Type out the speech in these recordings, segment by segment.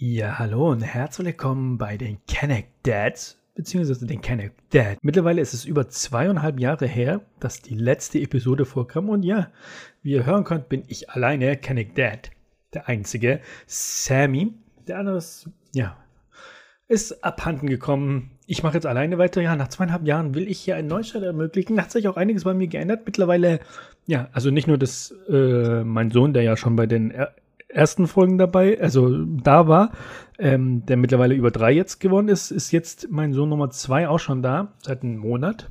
Ja, hallo und herzlich willkommen bei den Connect Dads, beziehungsweise den Connect Dad. Mittlerweile ist es über zweieinhalb Jahre her, dass die letzte Episode vorkam und ja, wie ihr hören könnt, bin ich alleine Connect Dad. Der einzige. Sammy, der andere ist, ja, ist abhanden gekommen. Ich mache jetzt alleine weiter. Ja, nach zweieinhalb Jahren will ich hier einen Neustart ermöglichen. Da hat sich auch einiges bei mir geändert. Mittlerweile, ja, also nicht nur, dass äh, mein Sohn, der ja schon bei den ersten Folgen dabei, also da war, ähm, der mittlerweile über drei jetzt geworden ist, ist jetzt mein Sohn Nummer zwei auch schon da, seit einem Monat.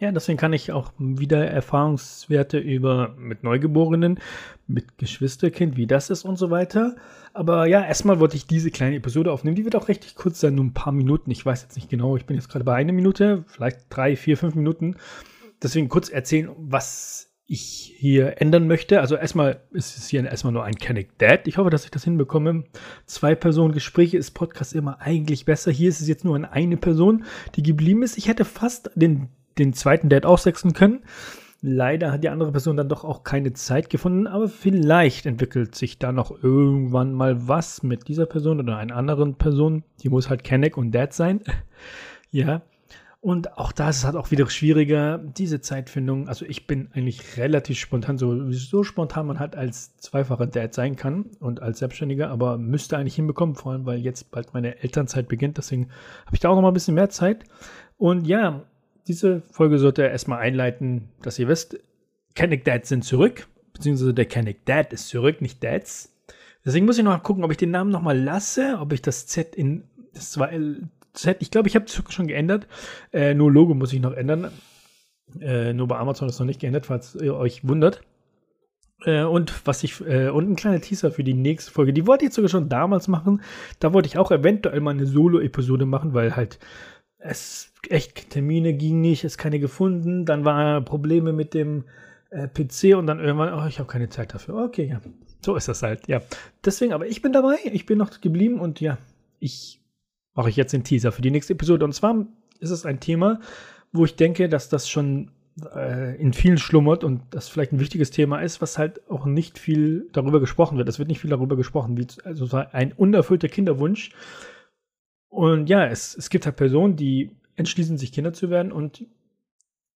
Ja, deswegen kann ich auch wieder Erfahrungswerte über mit Neugeborenen, mit Geschwisterkind, wie das ist und so weiter. Aber ja, erstmal wollte ich diese kleine Episode aufnehmen. Die wird auch richtig kurz sein, nur ein paar Minuten. Ich weiß jetzt nicht genau. Ich bin jetzt gerade bei einer Minute, vielleicht drei, vier, fünf Minuten. Deswegen kurz erzählen, was ich hier ändern möchte. Also erstmal ist es hier erstmal nur ein Canic Dad. Ich hoffe, dass ich das hinbekomme. Zwei Personen Gespräche ist Podcast immer eigentlich besser. Hier ist es jetzt nur eine Person, die geblieben ist. Ich hätte fast den, den zweiten Dad auswechseln können. Leider hat die andere Person dann doch auch keine Zeit gefunden, aber vielleicht entwickelt sich da noch irgendwann mal was mit dieser Person oder einer anderen Person. Die muss halt Kenneck und Dad sein. ja. Und auch da ist es halt auch wieder schwieriger, diese Zeitfindung. Also ich bin eigentlich relativ spontan, so, so spontan man halt als zweifacher Dad sein kann und als Selbstständiger, aber müsste eigentlich hinbekommen, vor allem weil jetzt bald meine Elternzeit beginnt. Deswegen habe ich da auch noch mal ein bisschen mehr Zeit. Und ja, diese Folge sollte erstmal einleiten, dass ihr wisst, Kennick Dads sind zurück, beziehungsweise der Kennick Dad ist zurück, nicht Dads. Deswegen muss ich noch mal gucken, ob ich den Namen noch mal lasse, ob ich das Z in das Z, ich glaube, ich habe es schon geändert. Äh, nur Logo muss ich noch ändern. Äh, nur bei Amazon ist noch nicht geändert, falls ihr euch wundert. Äh, und was ich, äh, und ein kleiner Teaser für die nächste Folge. Die wollte ich sogar schon damals machen. Da wollte ich auch eventuell mal eine Solo-Episode machen, weil halt es echt Termine ging nicht, es keine gefunden. Dann waren Probleme mit dem äh, PC und dann irgendwann, oh, ich habe keine Zeit dafür. Okay, ja. So ist das halt, ja. Deswegen, aber ich bin dabei, ich bin noch geblieben und ja, ich mache ich jetzt den Teaser für die nächste Episode. Und zwar ist es ein Thema, wo ich denke, dass das schon äh, in vielen schlummert und das vielleicht ein wichtiges Thema ist, was halt auch nicht viel darüber gesprochen wird. Es wird nicht viel darüber gesprochen, wie also ein unerfüllter Kinderwunsch. Und ja, es, es gibt halt Personen, die entschließen sich Kinder zu werden und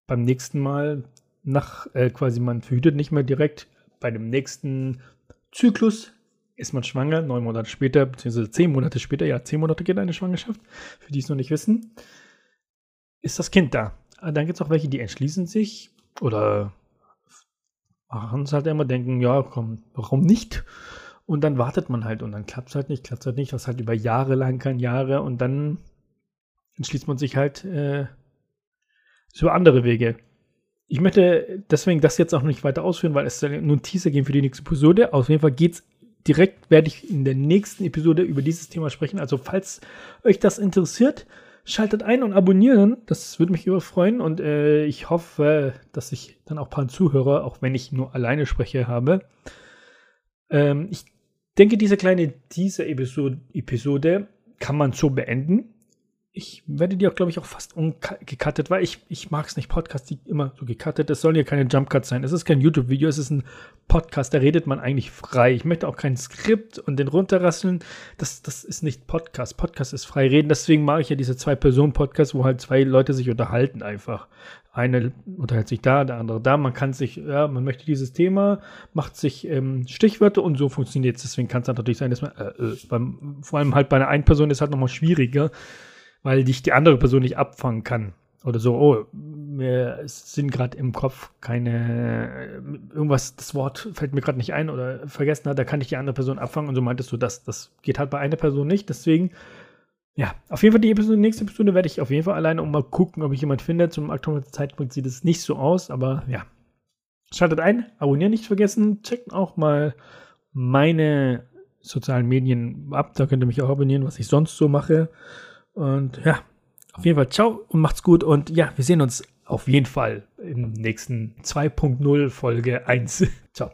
beim nächsten Mal nach äh, quasi man verhütet nicht mehr direkt bei dem nächsten Zyklus ist man schwanger, neun Monate später, beziehungsweise zehn Monate später, ja, zehn Monate geht eine Schwangerschaft, für die es noch nicht wissen, ist das Kind da. Ah, dann gibt es auch welche, die entschließen sich oder machen es halt immer, denken, ja, komm, warum nicht? Und dann wartet man halt und dann klappt es halt nicht, klappt es halt nicht, was halt über Jahre lang kann, Jahre und dann entschließt man sich halt äh, so andere Wege. Ich möchte deswegen das jetzt auch nicht weiter ausführen, weil es nur ein Teaser geben für die nächste Episode. Auf jeden Fall geht es direkt werde ich in der nächsten Episode über dieses Thema sprechen. Also falls euch das interessiert, schaltet ein und abonnieren. Das würde mich überfreuen und äh, ich hoffe, dass ich dann auch ein paar Zuhörer, auch wenn ich nur alleine spreche, habe. Ähm, ich denke, diese kleine Teaser-Episode kann man so beenden ich werde die auch, glaube ich, auch fast ungecuttet, weil ich, ich mag es nicht, Podcasts, die immer so gecuttet. Es sollen ja keine Jumpcuts sein. Es ist kein YouTube-Video, es ist ein Podcast, da redet man eigentlich frei. Ich möchte auch kein Skript und den runterrasseln. Das, das ist nicht Podcast. Podcast ist frei reden. Deswegen mache ich ja diese Zwei-Personen-Podcasts, wo halt zwei Leute sich unterhalten einfach. Eine unterhält sich da, der andere da. Man kann sich, ja, man möchte dieses Thema, macht sich ähm, Stichwörter und so funktioniert es. Deswegen kann es natürlich sein, dass man, äh, äh, beim, vor allem halt bei einer einen Person ist halt nochmal schwieriger weil dich die andere Person nicht abfangen kann. Oder so, oh, mir sind gerade im Kopf keine, irgendwas, das Wort fällt mir gerade nicht ein oder vergessen hat, da kann ich die andere Person abfangen und so meintest du, das, das geht halt bei einer Person nicht. Deswegen, ja, auf jeden Fall die Episode, nächste Episode werde ich auf jeden Fall alleine und mal gucken, ob ich jemand finde. Zum aktuellen Zeitpunkt sieht es nicht so aus, aber ja. Schaltet ein, abonnieren nicht vergessen, checkt auch mal meine sozialen Medien ab, da könnt ihr mich auch abonnieren, was ich sonst so mache. Und ja, auf jeden Fall ciao und macht's gut. Und ja, wir sehen uns auf jeden Fall im nächsten 2.0 Folge 1. ciao.